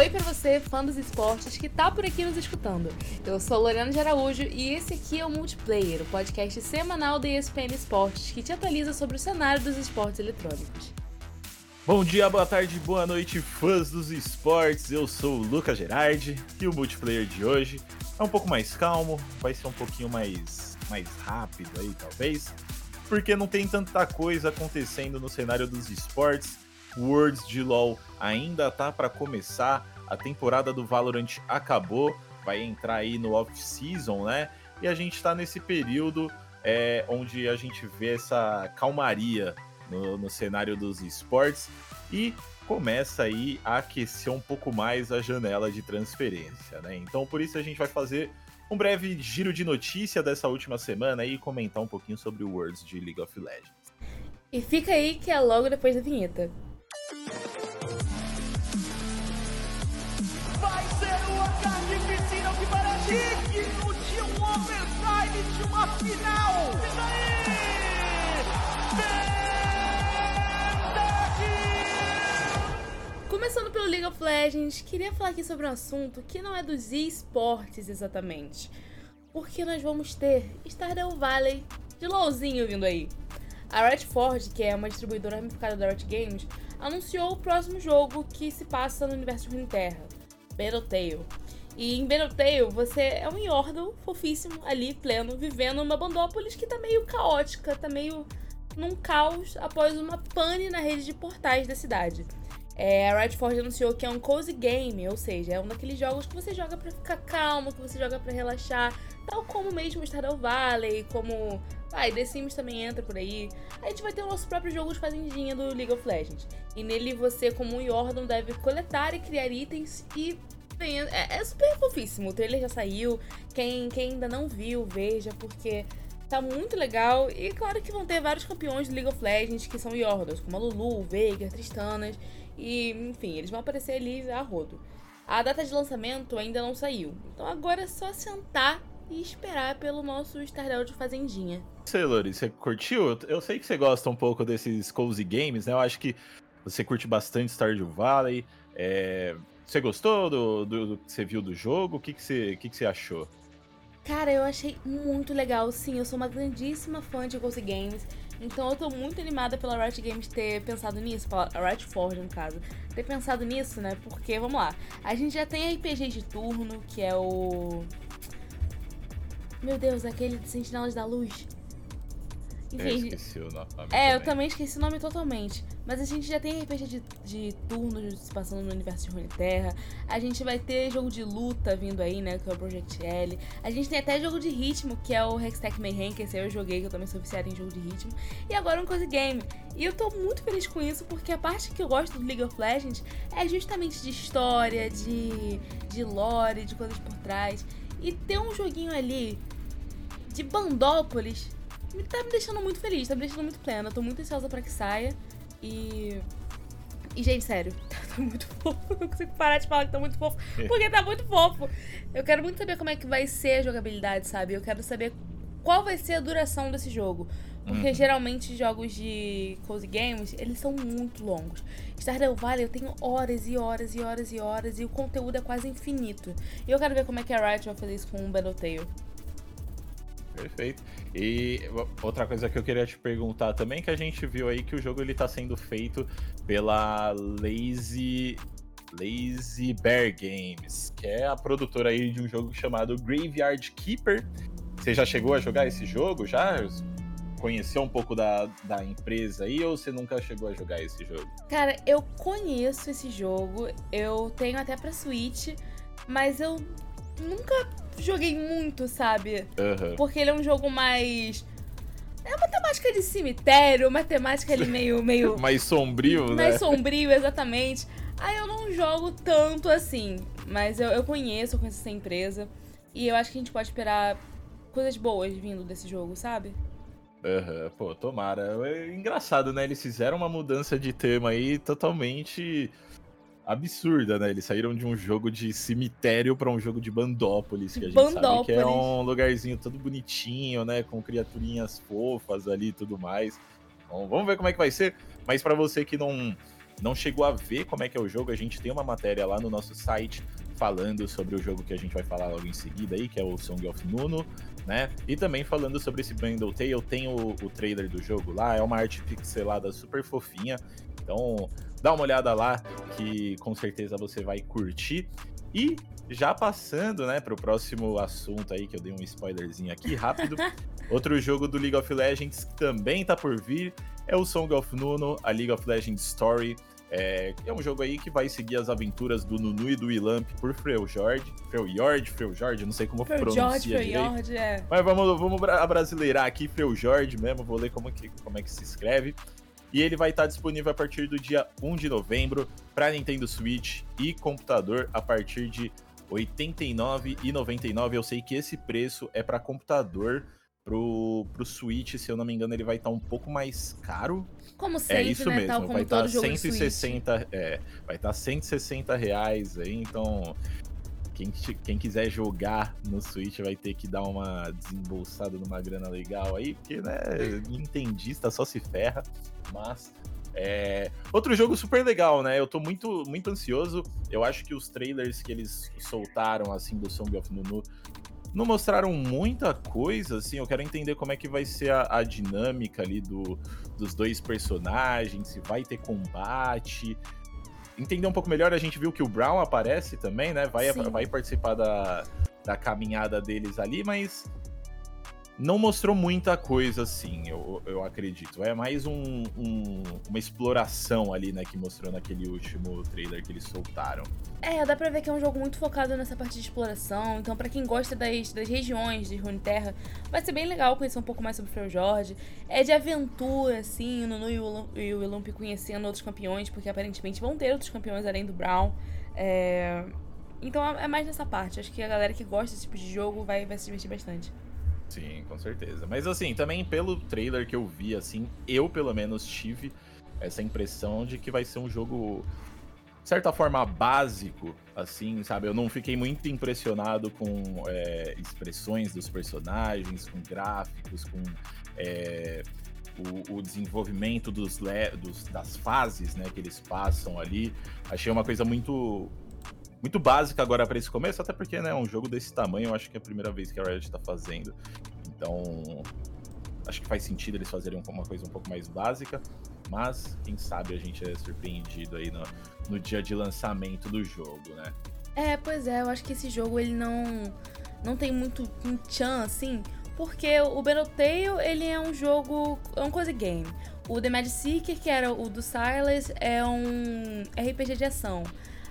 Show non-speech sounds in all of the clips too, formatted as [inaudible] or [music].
Oi para você, fã dos esportes, que tá por aqui nos escutando. Eu sou Lorena de Araújo e esse aqui é o Multiplayer, o podcast semanal da ESPN Esportes que te atualiza sobre o cenário dos esportes eletrônicos. Bom dia, boa tarde, boa noite, fãs dos esportes. Eu sou o Lucas Gerardi e o multiplayer de hoje é um pouco mais calmo, vai ser um pouquinho mais, mais rápido aí, talvez, porque não tem tanta coisa acontecendo no cenário dos esportes. Worlds de LoL ainda tá para começar, a temporada do Valorant acabou, vai entrar aí no off-season, né? E a gente tá nesse período é, onde a gente vê essa calmaria no, no cenário dos esportes e começa aí a aquecer um pouco mais a janela de transferência, né? Então por isso a gente vai fazer um breve giro de notícia dessa última semana e comentar um pouquinho sobre o Worlds de League of Legends. E fica aí que é logo depois da vinheta. Final! Começando pelo League of Legends, queria falar aqui sobre um assunto que não é dos esportes exatamente. Porque nós vamos ter Stardew Valley de LOLzinho vindo aí. A Redford, que é uma distribuidora ramificada da Riot Games, anunciou o próximo jogo que se passa no universo de Runeterra, Battletail. E em Battletail você é um Yordle fofíssimo ali, pleno, vivendo numa Bandópolis que tá meio caótica, tá meio num caos após uma pane na rede de portais da cidade. É, a Redford anunciou que é um cozy game, ou seja, é um daqueles jogos que você joga para ficar calmo, que você joga para relaxar, tal como mesmo Stardew Valley, como ah, e The Sims também entra por aí. A gente vai ter o nosso próprio jogo de fazendinha do League of Legends. E nele você, como um Yordle, deve coletar e criar itens e. É, é super fofíssimo. O trailer já saiu. Quem, quem ainda não viu, veja, porque tá muito legal. E claro que vão ter vários campeões do League of Legends que são Yordles, como a Lulu, Veigar, Tristanas. E, enfim, eles vão aparecer ali a rodo. A data de lançamento ainda não saiu. Então agora é só sentar e esperar pelo nosso Stardew de Fazendinha. Você, Lori, você curtiu? Eu sei que você gosta um pouco desses cozy games, né? Eu acho que você curte bastante Stardew Valley. É... Você gostou do, do, do, que você viu do jogo? O que, que, você, que, que você achou? Cara, eu achei muito legal. Sim, eu sou uma grandíssima fã de cozy games. Então eu tô muito animada pela Riot Games ter pensado nisso, pela Riot Forge no caso, ter pensado nisso, né? Porque, vamos lá, a gente já tem RPG de turno, que é o meu Deus, aquele de Sentinelas da Luz. Enfim, eu esqueci o nome. É, também. eu também esqueci o nome totalmente. Mas a gente já tem RPG de, de turnos se passando no universo de Runeterra. A gente vai ter jogo de luta vindo aí, né? Que é o Project L. A gente tem até jogo de ritmo, que é o Hextech Mayhem, que esse eu joguei, que eu também sou viciada em jogo de ritmo. E agora um coisa game. E eu tô muito feliz com isso, porque a parte que eu gosto do League of Legends é justamente de história, de, de lore, de coisas por trás. E ter um joguinho ali de Bandópolis me tá me deixando muito feliz, tá me deixando muito plena. Tô muito ansiosa para que saia. E. E, gente, sério, [laughs] tá muito fofo. Não consigo parar de falar que tá muito fofo, porque tá muito fofo. Eu quero muito saber como é que vai ser a jogabilidade, sabe? Eu quero saber qual vai ser a duração desse jogo. Porque uhum. geralmente jogos de cozy games, eles são muito longos. Stardew Valley eu tenho horas e horas e horas e horas e o conteúdo é quase infinito. E eu quero ver como é que a Riot vai fazer isso com o Battletail. Perfeito. E outra coisa que eu queria te perguntar também, que a gente viu aí que o jogo ele tá sendo feito pela Lazy Lazy Bear Games, que é a produtora aí de um jogo chamado Graveyard Keeper. Você já chegou a jogar esse jogo? Já conheceu um pouco da, da empresa aí ou você nunca chegou a jogar esse jogo? Cara, eu conheço esse jogo, eu tenho até pra Switch, mas eu nunca joguei muito, sabe? Uhum. Porque ele é um jogo mais. É uma temática de cemitério, uma temática ali meio. meio [laughs] mais sombrio, mais né? Mais sombrio, exatamente. Aí eu não jogo tanto assim. Mas eu, eu conheço, eu conheço essa empresa. E eu acho que a gente pode esperar coisas boas vindo desse jogo, sabe? Aham, uhum. pô, tomara. É engraçado, né? Eles fizeram uma mudança de tema aí totalmente absurda, né? Eles saíram de um jogo de cemitério para um jogo de Bandópolis, que a gente Bandópolis. sabe que é um lugarzinho todo bonitinho, né? Com criaturinhas fofas ali e tudo mais. Então, vamos ver como é que vai ser. Mas para você que não não chegou a ver como é que é o jogo, a gente tem uma matéria lá no nosso site falando sobre o jogo que a gente vai falar logo em seguida aí, que é o Song of Nuno, né? E também falando sobre esse Brandle Tale, tem o, o trailer do jogo lá, é uma arte pixelada super fofinha. Então, dá uma olhada lá que com certeza você vai curtir. E já passando, né, para o próximo assunto aí, que eu dei um spoilerzinho aqui rápido. [laughs] Outro jogo do League of Legends que também tá por vir é o Song of Nuno, a League of Legends Story. É, é um jogo aí que vai seguir as aventuras do Nunu e do Ilamp por Freljord. Freljord, Freljord, não sei como Freljord, pronuncia Freljord, direito. É. Mas vamos, vamos abrasileirar aqui, Freljord mesmo, vou ler como, que, como é que se escreve. E ele vai estar disponível a partir do dia 1 de novembro para Nintendo Switch e computador a partir de R$ 89,99. Eu sei que esse preço é para computador. Pro, pro Switch, se eu não me engano, ele vai estar tá um pouco mais caro. Como é sempre, é isso né? mesmo, Tal vai estar tá 160, é, vai estar tá 160 reais aí, então quem, quem quiser jogar no Switch vai ter que dar uma desembolsada numa grana legal aí, porque, né, [laughs] Nintendista só se ferra, mas é... Outro jogo super legal, né? Eu tô muito, muito ansioso. Eu acho que os trailers que eles soltaram, assim, do Song of Nunu, não mostraram muita coisa, assim. Eu quero entender como é que vai ser a, a dinâmica ali do, dos dois personagens, se vai ter combate. Entender um pouco melhor, a gente viu que o Brown aparece também, né? Vai, vai participar da, da caminhada deles ali, mas não mostrou muita coisa assim, eu, eu acredito. É mais um, um, uma exploração ali, né, que mostrou naquele último trailer que eles soltaram. É, dá pra ver que é um jogo muito focado nessa parte de exploração. Então, para quem gosta das, das regiões de Runeterra, vai ser bem legal conhecer um pouco mais sobre o Jorge. É de aventura, assim, no Nunu e o Ilump conhecendo outros campeões, porque aparentemente vão ter outros campeões além do Brown. É... Então é mais nessa parte. Acho que a galera que gosta desse tipo de jogo vai, vai se divertir bastante. Sim, com certeza. Mas assim, também pelo trailer que eu vi, assim, eu pelo menos tive essa impressão de que vai ser um jogo, de certa forma, básico, assim, sabe? Eu não fiquei muito impressionado com é, expressões dos personagens, com gráficos, com é, o, o, desenvolvimento dos, dos, das fases, né, que eles passam ali. Achei uma coisa muito muito básica agora para esse começo, até porque, né, um jogo desse tamanho, eu acho que é a primeira vez que a Riot tá fazendo. Então, acho que faz sentido eles fazerem uma coisa um pouco mais básica, mas quem sabe a gente é surpreendido aí no, no dia de lançamento do jogo, né? É, pois é, eu acho que esse jogo ele não não tem muito um chan assim, porque o Battletail ele é um jogo, é um cozy game. O The Mad Seeker, que era o do Silas, é um RPG de ação.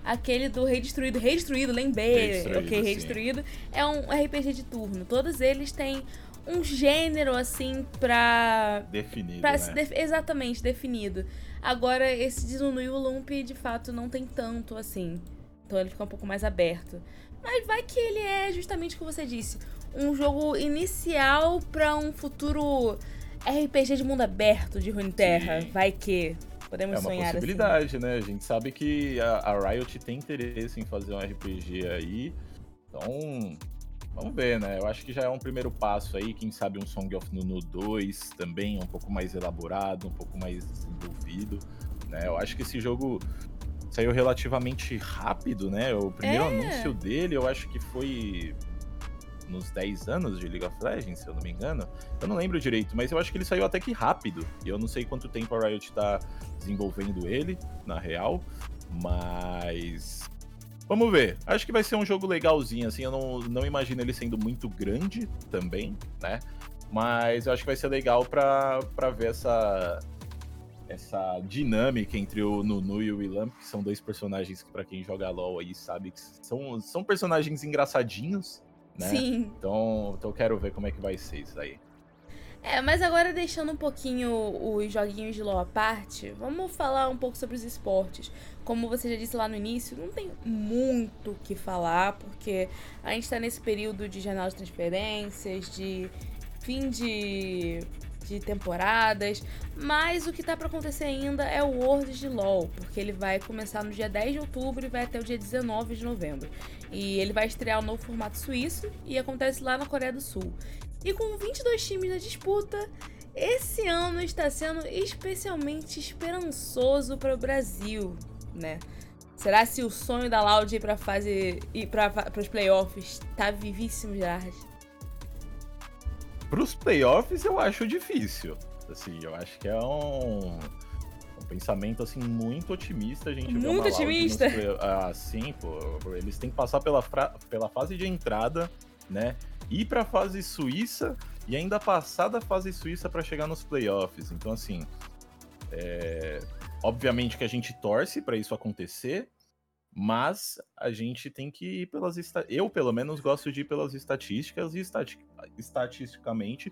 Aquele do Rei Destruído, Rei Destruído, lembrei, ok, Rei Destruído, é um RPG de turno. Todos eles têm um gênero, assim, pra. Definido. Pra né? def... Exatamente, definido. Agora, esse Dizunu e o Lump, de fato, não tem tanto assim. Então ele fica um pouco mais aberto. Mas vai que ele é justamente o que você disse. Um jogo inicial para um futuro RPG de mundo aberto de Runeterra. Vai que. Podemos é uma sonhar possibilidade, assim. né? A gente sabe que a, a, Riot tem interesse em fazer um RPG aí. Então, vamos ver, né? Eu acho que já é um primeiro passo aí. Quem sabe um Song of Nunu 2 também, um pouco mais elaborado, um pouco mais desenvolvido. Né? Eu acho que esse jogo saiu relativamente rápido, né? O primeiro é. anúncio dele, eu acho que foi nos 10 anos de League of Legends, se eu não me engano. Eu não lembro direito, mas eu acho que ele saiu até que rápido. E eu não sei quanto tempo a Riot tá desenvolvendo ele, na real. Mas. Vamos ver. Acho que vai ser um jogo legalzinho, assim. Eu não, não imagino ele sendo muito grande também, né? Mas eu acho que vai ser legal pra, pra ver essa, essa dinâmica entre o Nunu e o Willam, que são dois personagens que, para quem joga LoL aí, sabe que são, são personagens engraçadinhos, né? Sim. Então, então eu quero ver como é que vai ser isso aí. É, mas agora deixando um pouquinho os joguinhos de LoL à parte, vamos falar um pouco sobre os esportes. Como você já disse lá no início, não tem muito o que falar, porque a gente está nesse período de janela de transferências, de fim de de temporadas, mas o que tá para acontecer ainda é o World de LoL, porque ele vai começar no dia 10 de outubro e vai até o dia 19 de novembro. E ele vai estrear o um novo formato suíço e acontece lá na Coreia do Sul. E com 22 times na disputa, esse ano está sendo especialmente esperançoso para o Brasil, né? Será se o sonho da Loud ir para fase ir para os playoffs tá vivíssimo, Gerard? Para os playoffs eu acho difícil. Assim, eu acho que é um, um pensamento assim muito otimista a gente muito otimista. Ah, sim, pô, eles têm que passar pela, pela fase de entrada, né? Ir para a fase suíça e ainda passar da fase suíça para chegar nos playoffs. Então, assim, é... obviamente que a gente torce para isso acontecer, mas a gente tem que ir pelas. Eu, pelo menos, gosto de ir pelas estatísticas e estati... estatisticamente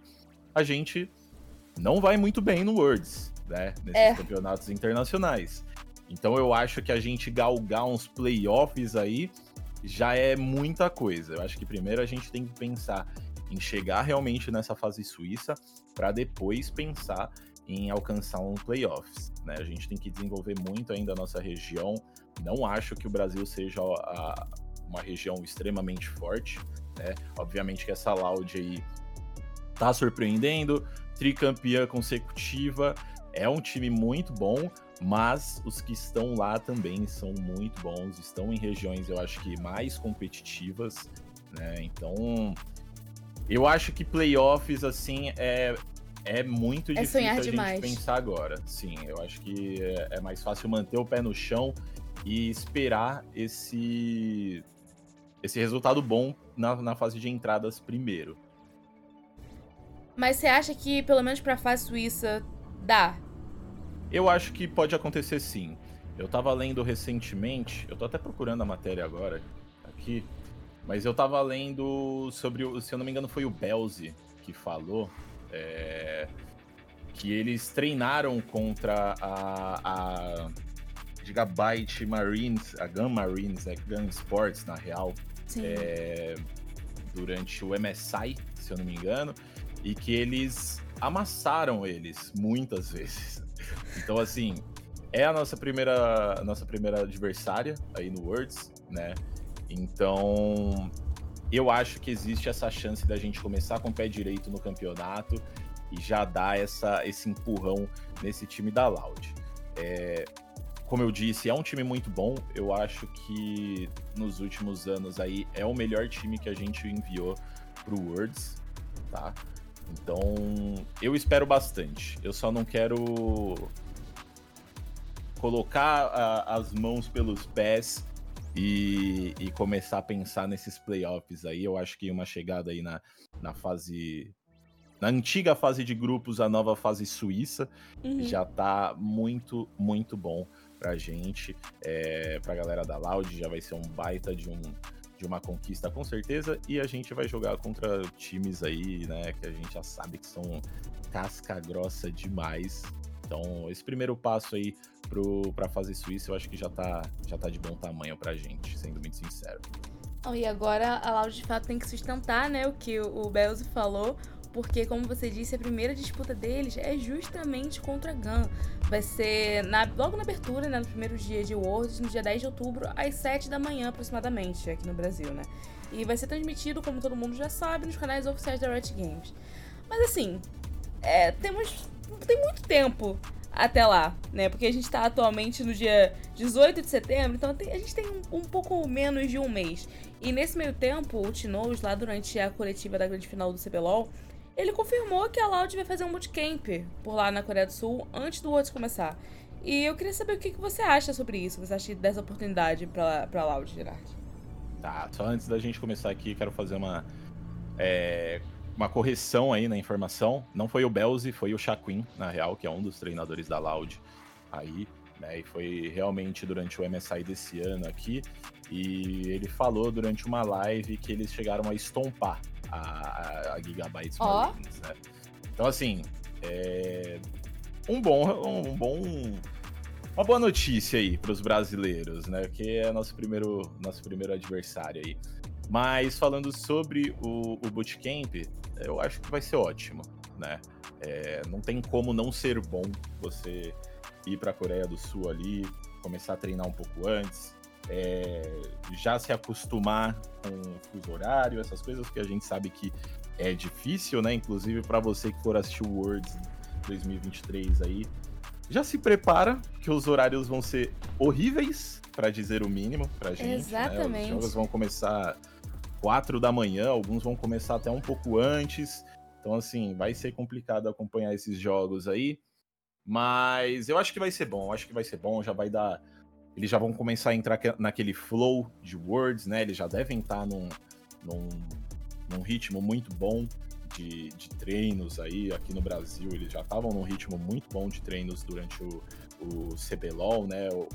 a gente não vai muito bem no Worlds, né? Nesses é. campeonatos internacionais. Então eu acho que a gente galgar uns playoffs aí já é muita coisa. Eu acho que primeiro a gente tem que pensar em chegar realmente nessa fase suíça para depois pensar em alcançar um playoffs. Né? A gente tem que desenvolver muito ainda a nossa região. Não acho que o Brasil seja a, uma região extremamente forte. Né? Obviamente que essa Loud aí tá surpreendendo, tricampeã consecutiva, é um time muito bom, mas os que estão lá também são muito bons, estão em regiões, eu acho que mais competitivas, né? Então, eu acho que playoffs, assim, é, é muito é difícil a gente pensar agora. Sim, eu acho que é, é, mais fácil manter o pé no chão e esperar esse, esse resultado bom na, na fase de entradas primeiro. Mas você acha que, pelo menos pra fase suíça, dá? Eu acho que pode acontecer sim. Eu tava lendo recentemente, eu tô até procurando a matéria agora, aqui, mas eu tava lendo sobre, se eu não me engano, foi o Belzi que falou é, que eles treinaram contra a, a Gigabyte Marines, a Gun Marines, né, Gun Sports, na real, é, durante o MSI, se eu não me engano, e que eles amassaram eles muitas [laughs] vezes. Então, assim, é a nossa primeira, a nossa primeira adversária aí no Worlds, né? Então, eu acho que existe essa chance da gente começar com o pé direito no campeonato e já dar essa, esse empurrão nesse time da Loud. É, como eu disse, é um time muito bom. Eu acho que nos últimos anos aí é o melhor time que a gente enviou pro Worlds, tá? Então, eu espero bastante. Eu só não quero colocar a, as mãos pelos pés e, e, começar a pensar nesses playoffs aí. Eu acho que uma chegada aí na, na fase. Na antiga fase de grupos, a nova fase suíça, uhum. já tá muito, muito bom pra gente. É, pra galera da Loud, já vai ser um baita de um, de uma conquista com certeza. E a gente vai jogar contra times aí, né, que a gente já sabe que são casca grossa demais. Então, esse primeiro passo aí para fase suíça, eu acho que já tá, já tá de bom tamanho pra gente, sendo muito sincero. Oh, e agora a Loud de fato tem que sustentar, né, o que o Belzo falou, porque, como você disse, a primeira disputa deles é justamente contra a GAN. Vai ser na, logo na abertura, né, no primeiro dia de Worlds, no dia 10 de outubro, às 7 da manhã aproximadamente, aqui no Brasil, né? E vai ser transmitido, como todo mundo já sabe, nos canais oficiais da Riot Games. Mas assim, é, temos tem muito tempo até lá, né? Porque a gente tá atualmente no dia 18 de setembro, então tem, a gente tem um, um, pouco menos de um mês. E nesse meio tempo, o Tinoz, lá durante a coletiva da grande final do CBLOL, ele confirmou que a Loud vai fazer um bootcamp por lá na Coreia do Sul antes do Worlds começar. E eu queria saber o que, que você acha sobre isso, você acha dessa oportunidade pra, pra Loud, Gerard? Tá, só antes da gente começar aqui, quero fazer uma. É, uma correção aí na informação. Não foi o Belzi, foi o Shaquin, na real, que é um dos treinadores da Loud aí. Né, e foi realmente durante o MSI desse ano aqui. E ele falou durante uma live que eles chegaram a estompar a, a Gigabytes oh. Marines, né? Então, assim, é um bom, um bom, uma boa notícia aí para os brasileiros, né? Que é nosso primeiro, nosso primeiro adversário aí. Mas falando sobre o, o bootcamp, eu acho que vai ser ótimo, né? É, não tem como não ser bom você ir para a Coreia do Sul ali, começar a treinar um pouco antes, é, já se acostumar com o fuso horário, essas coisas que a gente sabe que é difícil, né? Inclusive para você que for assistir o Worlds 2023 aí, já se prepara que os horários vão ser horríveis, para dizer o mínimo, pra gente. Exatamente. Né? Os jogos vão começar 4 da manhã, alguns vão começar até um pouco antes. Então, assim, vai ser complicado acompanhar esses jogos aí. Mas eu acho que vai ser bom, acho que vai ser bom, já vai dar. Eles já vão começar a entrar naquele flow de words, né? Eles já devem estar num, num, num ritmo muito bom de, de, treinos aí. Aqui no Brasil, eles já estavam num ritmo muito bom de treinos durante o, o CBLOL, né? O,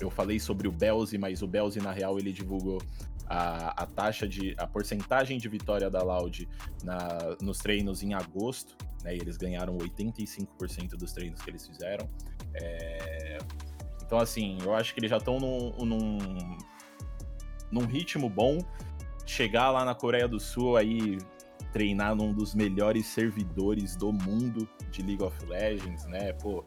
eu falei sobre o Belzi, mas o Belzi, na real, ele divulgou a, a taxa de. a porcentagem de vitória da Loud na, nos treinos em agosto, né? E eles ganharam 85% dos treinos que eles fizeram. É, então, assim, eu acho que eles já estão num, num, num ritmo bom. Chegar lá na Coreia do Sul aí treinar num dos melhores servidores do mundo de League of Legends, né? Pô,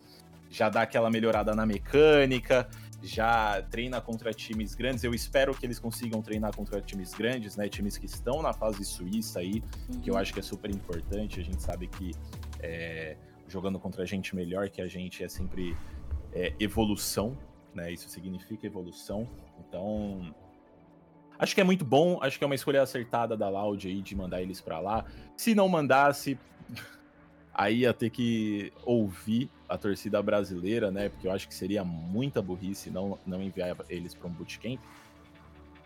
já dá aquela melhorada na mecânica, já treina contra times grandes. Eu espero que eles consigam treinar contra times grandes, né? Times que estão na fase suíça aí, uhum. que eu uhum. acho que é super importante. A gente sabe que é, jogando contra gente melhor que a gente é sempre é, evolução, né? Isso significa evolução. Então, acho que é muito bom. Acho que é uma escolha acertada da Loud aí de mandar eles para lá. Se não mandasse, aí ia ter que ouvir a torcida brasileira, né? Porque eu acho que seria muita burrice não, não enviar eles para um bootcamp.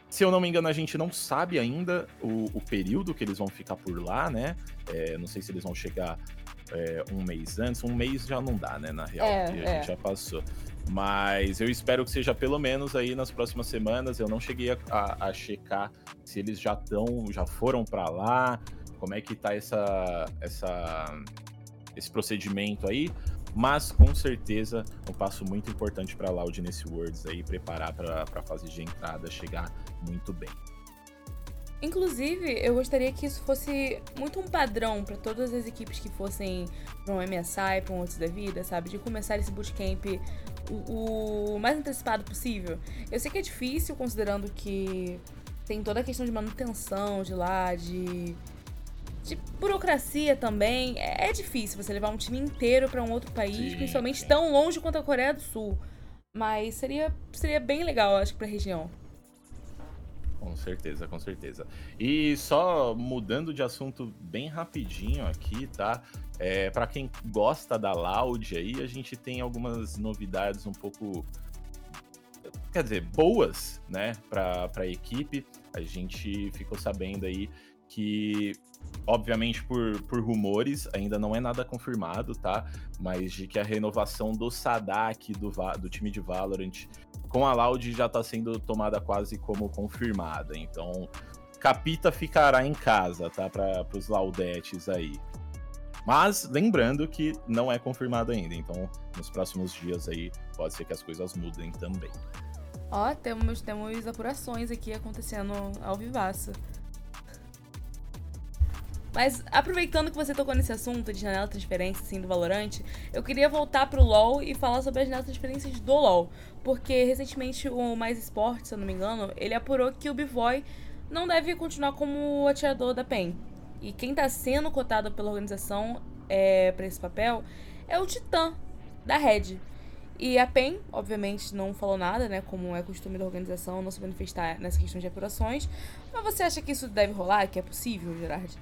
Se eu não me engano, a gente não sabe ainda o, o período que eles vão ficar por lá, né? É, não sei se eles vão chegar é, um mês antes. Um mês já não dá, né? Na real, é, a é. gente já passou. Mas eu espero que seja pelo menos aí nas próximas semanas. Eu não cheguei a, a, a checar se eles já estão, já foram para lá, como é que tá essa, essa esse procedimento aí, mas com certeza um passo muito importante para a Loud nesse Worlds aí, preparar para a fase de entrada chegar muito bem. Inclusive, eu gostaria que isso fosse muito um padrão para todas as equipes que fossem para um MSI, para um outro da vida, sabe? De começar esse bootcamp o, o mais antecipado possível. Eu sei que é difícil, considerando que tem toda a questão de manutenção de lá, de de burocracia também. É, é difícil você levar um time inteiro para um outro país, sim, principalmente tão longe quanto a Coreia do Sul. Mas seria, seria bem legal, acho, para a região. Com certeza, com certeza. E só mudando de assunto bem rapidinho aqui, tá? É, para quem gosta da Loud aí, a gente tem algumas novidades um pouco quer dizer, boas, né, para a equipe. A gente ficou sabendo aí que obviamente por, por rumores, ainda não é nada confirmado, tá? Mas de que a renovação do Sadak do, do time de Valorant com a Loud já tá sendo tomada quase como confirmada. Então, Capita ficará em casa, tá? Para os Laudetes aí. Mas lembrando que não é confirmado ainda, então nos próximos dias aí pode ser que as coisas mudem também. Ó, temos, temos apurações aqui acontecendo ao vivaço. Mas aproveitando que você tocou nesse assunto de janela de transferência, assim, do Valorante, eu queria voltar pro LoL e falar sobre as janelas de transferências do LoL. Porque recentemente o Mais Esporte, se eu não me engano, ele apurou que o Bivoy não deve continuar como atirador da PEN. E quem tá sendo cotado pela organização é, para esse papel é o Titã, da Red. E a PEN, obviamente, não falou nada, né? Como é costume da organização, não se manifestar nessa questão de apurações. Mas você acha que isso deve rolar? Que é possível, Gerard?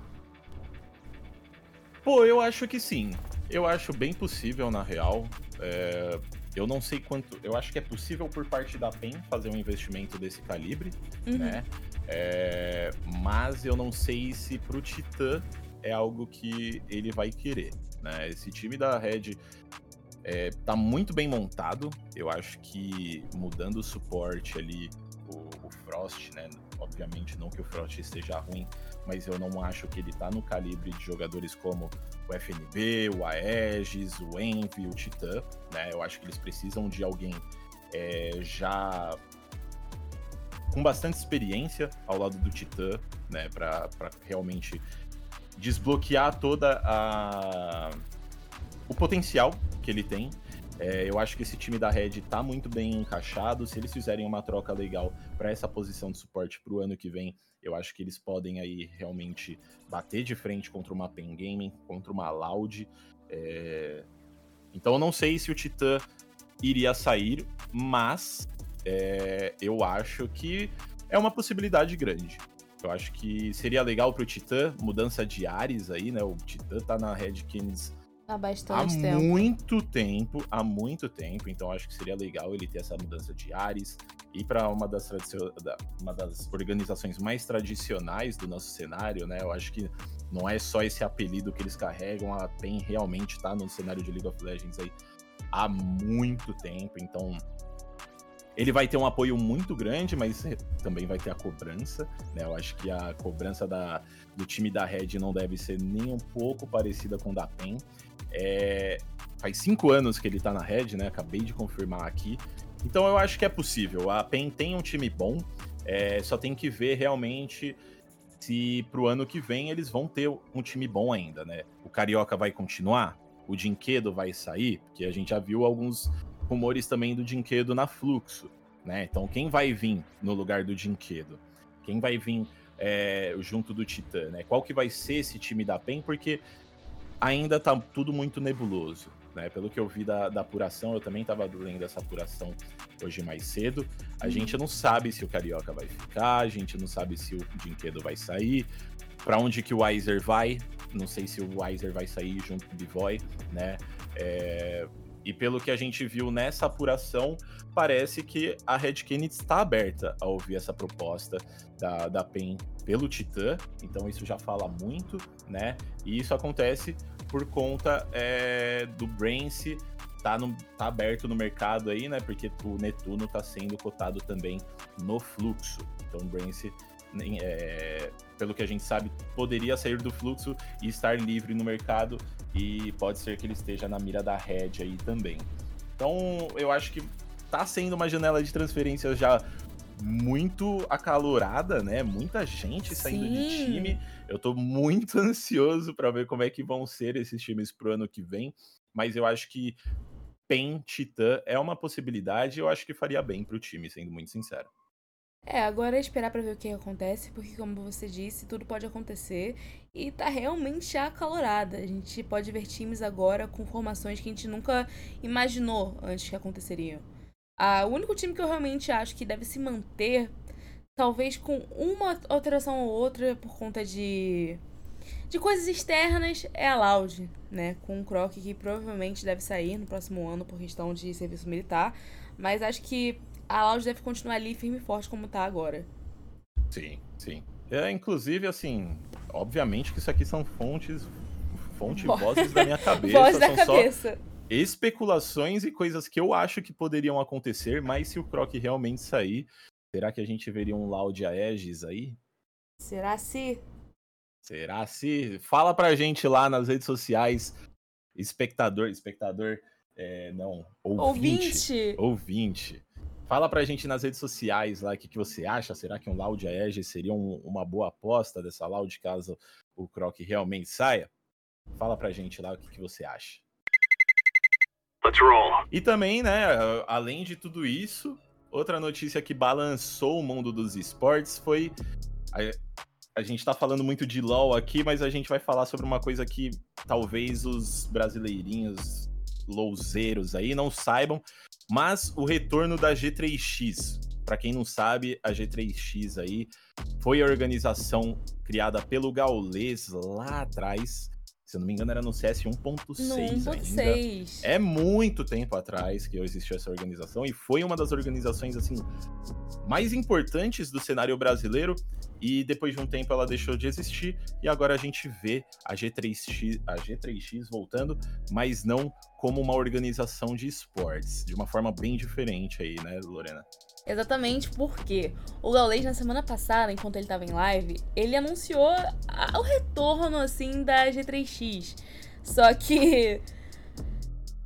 Pô, eu acho que sim. Eu acho bem possível, na real. É... Eu não sei quanto. Eu acho que é possível por parte da PEN fazer um investimento desse calibre, uhum. né? É... Mas eu não sei se pro Titã é algo que ele vai querer, né? Esse time da Red é, tá muito bem montado. Eu acho que mudando o suporte ali, o, o Frost, né? Obviamente, não que o Frost esteja ruim, mas eu não acho que ele tá no calibre de jogadores como o FNB, o Aegis, o Envy, o Titã, né? Eu acho que eles precisam de alguém é, já com bastante experiência ao lado do Titã, né? Para realmente desbloquear toda a o potencial que ele tem. É, eu acho que esse time da Red tá muito bem encaixado. Se eles fizerem uma troca legal para essa posição de suporte para o ano que vem, eu acho que eles podem aí realmente bater de frente contra uma Pen Gaming, contra uma Loud. É... Então eu não sei se o Titã iria sair, mas é, eu acho que é uma possibilidade grande. Eu acho que seria legal pro Titã, mudança de ares aí, né? O Titã tá na Red Kings há bastante há tempo. muito tempo, há muito tempo. Então acho que seria legal ele ter essa mudança de ares ir para uma das uma das organizações mais tradicionais do nosso cenário, né? Eu acho que não é só esse apelido que eles carregam, a PEN realmente tá no cenário de League of Legends aí há muito tempo. Então ele vai ter um apoio muito grande, mas também vai ter a cobrança, né? Eu acho que a cobrança da, do time da Red não deve ser nem um pouco parecida com da PEN. É, faz cinco anos que ele tá na Red, né? Acabei de confirmar aqui. Então eu acho que é possível. A PEN tem um time bom, é, só tem que ver realmente se pro ano que vem eles vão ter um time bom ainda, né? O Carioca vai continuar? O Dinquedo vai sair? Porque a gente já viu alguns rumores também do Dinquedo na Fluxo, né? Então quem vai vir no lugar do Dinquedo? Quem vai vir é, junto do Titã, né? Qual que vai ser esse time da PEN? Porque ainda tá tudo muito nebuloso, né? Pelo que eu vi da, da apuração, eu também tava lendo essa apuração hoje mais cedo. A uhum. gente não sabe se o Carioca vai ficar, a gente não sabe se o Dinquedo vai sair, para onde que o Weiser vai. Não sei se o Weiser vai sair junto com o Bivoy, né? É, e pelo que a gente viu nessa apuração, parece que a Red Kennedy está aberta a ouvir essa proposta da, da PEN pelo Titã, então isso já fala muito, né? E isso acontece por conta é, do Brance tá, no, tá aberto no mercado aí, né? Porque o Netuno tá sendo cotado também no fluxo. Então o Brance é, pelo que a gente sabe, poderia sair do fluxo e estar livre no mercado, e pode ser que ele esteja na mira da Red aí também. Então, eu acho que tá sendo uma janela de transferências já muito acalorada, né? Muita gente saindo Sim. de time. Eu tô muito [laughs] ansioso para ver como é que vão ser esses times pro ano que vem, mas eu acho que PEN Titã é uma possibilidade, eu acho que faria bem pro time, sendo muito sincero. É, agora é esperar para ver o que acontece, porque como você disse, tudo pode acontecer e tá realmente acalorada. A gente pode ver times agora com formações que a gente nunca imaginou antes que aconteceriam. Ah, o único time que eu realmente acho que deve se manter, talvez com uma alteração ou outra por conta de de coisas externas, é a Loud, né? Com o Croc que provavelmente deve sair no próximo ano por questão de serviço militar, mas acho que a Loud deve continuar ali firme e forte como tá agora. Sim, sim. É, inclusive, assim, obviamente que isso aqui são fontes, fonte vozes da minha [laughs] cabeça. Voz da cabeça. especulações e coisas que eu acho que poderiam acontecer, mas se o Croc realmente sair, será que a gente veria um Loud Aegis aí? Será se? Será se? Fala pra gente lá nas redes sociais, espectador, espectador, é, não, ouvinte. Ouvinte. ouvinte. Fala pra gente nas redes sociais lá o que, que você acha. Será que um Loud Aegis seria um, uma boa aposta dessa Loud caso o Croc realmente saia? Fala pra gente lá o que, que você acha. Let's roll. E também, né, além de tudo isso, outra notícia que balançou o mundo dos esportes foi. A, a gente tá falando muito de LoL aqui, mas a gente vai falar sobre uma coisa que talvez os brasileirinhos louzeiros aí não saibam, mas o retorno da G3X. Para quem não sabe, a G3X aí foi a organização criada pelo Gaules lá atrás. Se eu não me engano, era no CS 1.6 ainda. É muito tempo atrás que existiu essa organização e foi uma das organizações assim mais importantes do cenário brasileiro e depois de um tempo ela deixou de existir e agora a gente vê a G3X, a G3X voltando, mas não como uma organização de esportes, de uma forma bem diferente aí, né, Lorena? Exatamente porque o Gaules na semana passada, enquanto ele estava em live, ele anunciou o retorno assim da G3X. Só que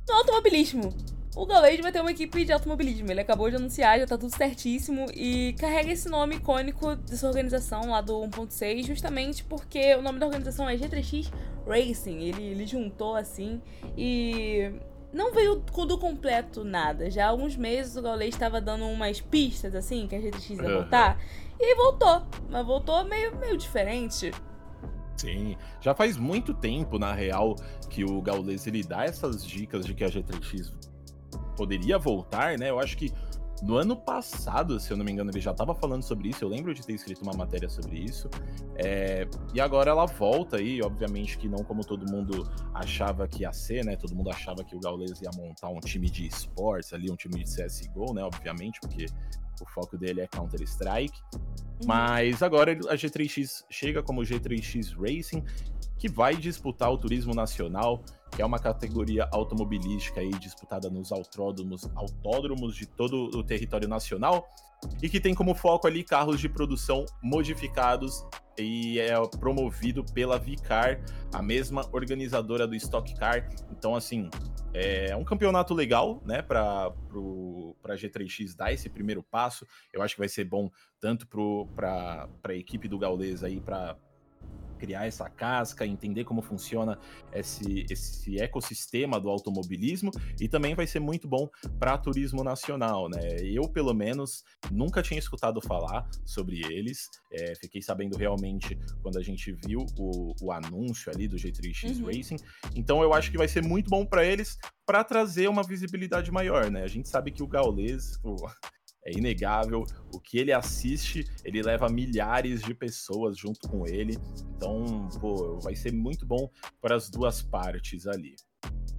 no automobilismo, o Gaules vai ter uma equipe de automobilismo. Ele acabou de anunciar, já tá tudo certíssimo. E carrega esse nome icônico dessa organização lá do 1.6, justamente porque o nome da organização é G3X Racing. Ele, ele juntou assim. E não veio do completo nada. Já há alguns meses o Gaules estava dando umas pistas, assim, que a GTX ia voltar. E aí voltou. Mas voltou meio, meio diferente. Sim, já faz muito tempo, na real, que o Gaules ele dá essas dicas de que a GTX poderia voltar, né? Eu acho que no ano passado, se eu não me engano, ele já estava falando sobre isso. Eu lembro de ter escrito uma matéria sobre isso. É, e agora ela volta aí, obviamente que não como todo mundo achava que ia ser, né? Todo mundo achava que o Gaules ia montar um time de esportes ali, um time de CSGO, né? Obviamente, porque o foco dele é Counter-Strike. Uhum. Mas agora a G3X chega como G3X Racing, que vai disputar o turismo nacional que é uma categoria automobilística aí disputada nos autódromos, autódromos de todo o território nacional e que tem como foco ali carros de produção modificados e é promovido pela Vicar, a mesma organizadora do Stock Car. Então, assim, é um campeonato legal, né, para a G3X dar esse primeiro passo. Eu acho que vai ser bom tanto para a equipe do Gaules aí, para criar essa casca, entender como funciona esse, esse ecossistema do automobilismo e também vai ser muito bom para turismo nacional, né? Eu, pelo menos, nunca tinha escutado falar sobre eles, é, fiquei sabendo realmente quando a gente viu o, o anúncio ali do G3X uhum. Racing, então eu acho que vai ser muito bom para eles para trazer uma visibilidade maior, né? A gente sabe que o Gaules, o, é inegável. O que ele assiste, ele leva milhares de pessoas junto com ele. Então, pô, vai ser muito bom para as duas partes ali.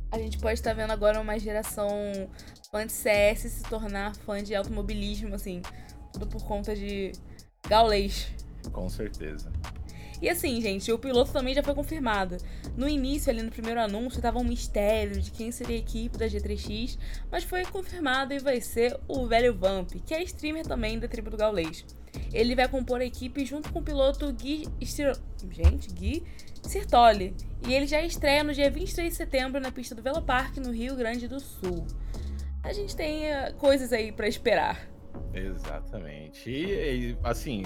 A gente pode estar vendo agora uma geração fã de CS se tornar fã de automobilismo, assim, tudo por conta de gaulês. Com certeza. E assim, gente, o piloto também já foi confirmado. No início, ali no primeiro anúncio, tava um mistério de quem seria a equipe da G3X, mas foi confirmado e vai ser o velho Vamp, que é streamer também da tribo do Gaulês. Ele vai compor a equipe junto com o piloto Gui. Gente, Gui Sirtoli. E ele já estreia no dia 23 de setembro na pista do Velopark, no Rio Grande do Sul. A gente tem uh, coisas aí para esperar. Exatamente. E, assim,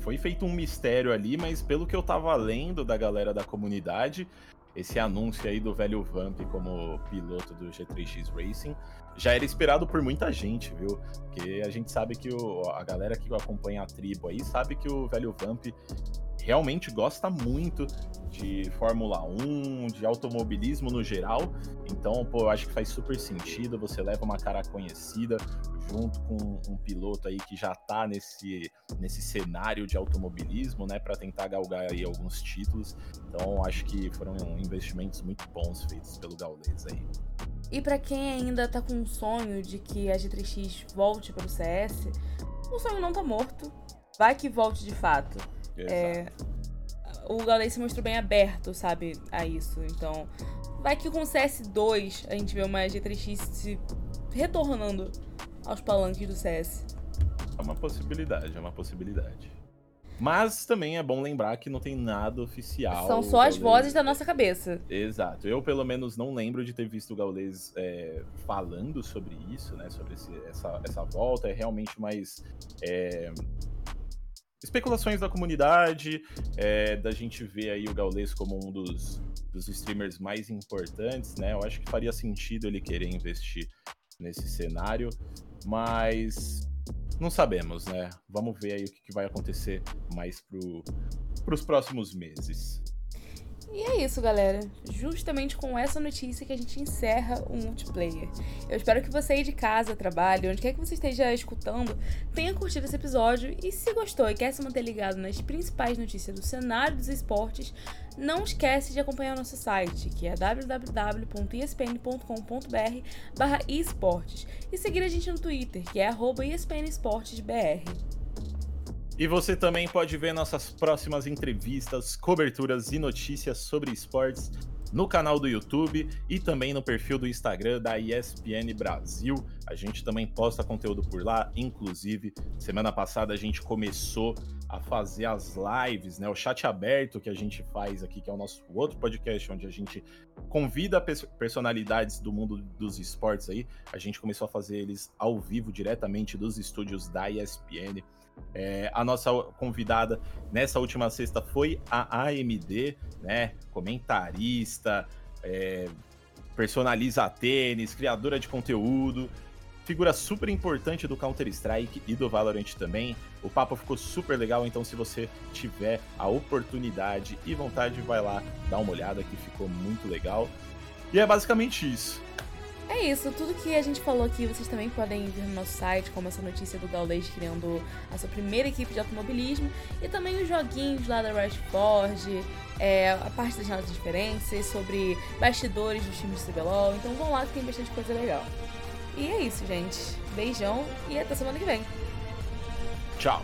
foi feito um mistério ali, mas pelo que eu tava lendo da galera da comunidade, esse anúncio aí do velho Vamp como piloto do G3X Racing já era esperado por muita gente, viu? Porque a gente sabe que o, a galera que acompanha a tribo aí sabe que o velho Vamp realmente gosta muito de Fórmula 1, de automobilismo no geral. Então, pô, eu acho que faz super sentido. Você leva uma cara conhecida junto com um piloto aí que já tá nesse, nesse cenário de automobilismo, né, para tentar galgar aí alguns títulos. Então, acho que foram investimentos muito bons feitos pelo Gaules aí. E para quem ainda tá com um sonho de que a G3X volte para o CS, o sonho não tá morto. Vai que volte de fato. É, o Gaules se mostrou bem aberto, sabe, a isso. Então, vai que com o CS2 a gente vê uma G3X se retornando aos palanques do CS. É uma possibilidade, é uma possibilidade. Mas também é bom lembrar que não tem nada oficial. São só as vozes da nossa cabeça. Exato. Eu, pelo menos, não lembro de ter visto o Gaules é, falando sobre isso, né? Sobre esse, essa, essa volta. É realmente mais. É, especulações da comunidade, é, da gente ver aí o Gaules como um dos, dos streamers mais importantes, né? Eu acho que faria sentido ele querer investir nesse cenário, mas não sabemos, né? Vamos ver aí o que, vai acontecer mais para os próximos meses. E é isso, galera. Justamente com essa notícia que a gente encerra o multiplayer. Eu espero que você aí de casa, trabalho, onde quer que você esteja escutando, tenha curtido esse episódio. E se gostou e quer se manter ligado nas principais notícias do cenário dos esportes, não esquece de acompanhar nosso site, que é www.espn.com.br barra esportes. E seguir a gente no Twitter, que é arroba espnesportesbr. E você também pode ver nossas próximas entrevistas, coberturas e notícias sobre esportes no canal do YouTube e também no perfil do Instagram da ESPN Brasil. A gente também posta conteúdo por lá, inclusive semana passada a gente começou a fazer as lives, né, o chat aberto que a gente faz aqui, que é o nosso outro podcast onde a gente convida personalidades do mundo dos esportes aí. A gente começou a fazer eles ao vivo diretamente dos estúdios da ESPN. É, a nossa convidada nessa última sexta foi a AMD, né? Comentarista, é, personaliza tênis, criadora de conteúdo, figura super importante do Counter-Strike e do Valorant também. O papo ficou super legal, então se você tiver a oportunidade e vontade, vai lá dar uma olhada que ficou muito legal. E é basicamente isso. É isso, tudo que a gente falou aqui vocês também podem ver no nosso site, como essa notícia do Gaules criando a sua primeira equipe de automobilismo, e também os joguinhos lá da Rashford, é, a parte das nossas diferenças, sobre bastidores dos times de CBLOL, então vão lá que tem bastante coisa legal. E é isso, gente. Beijão e até semana que vem. Tchau.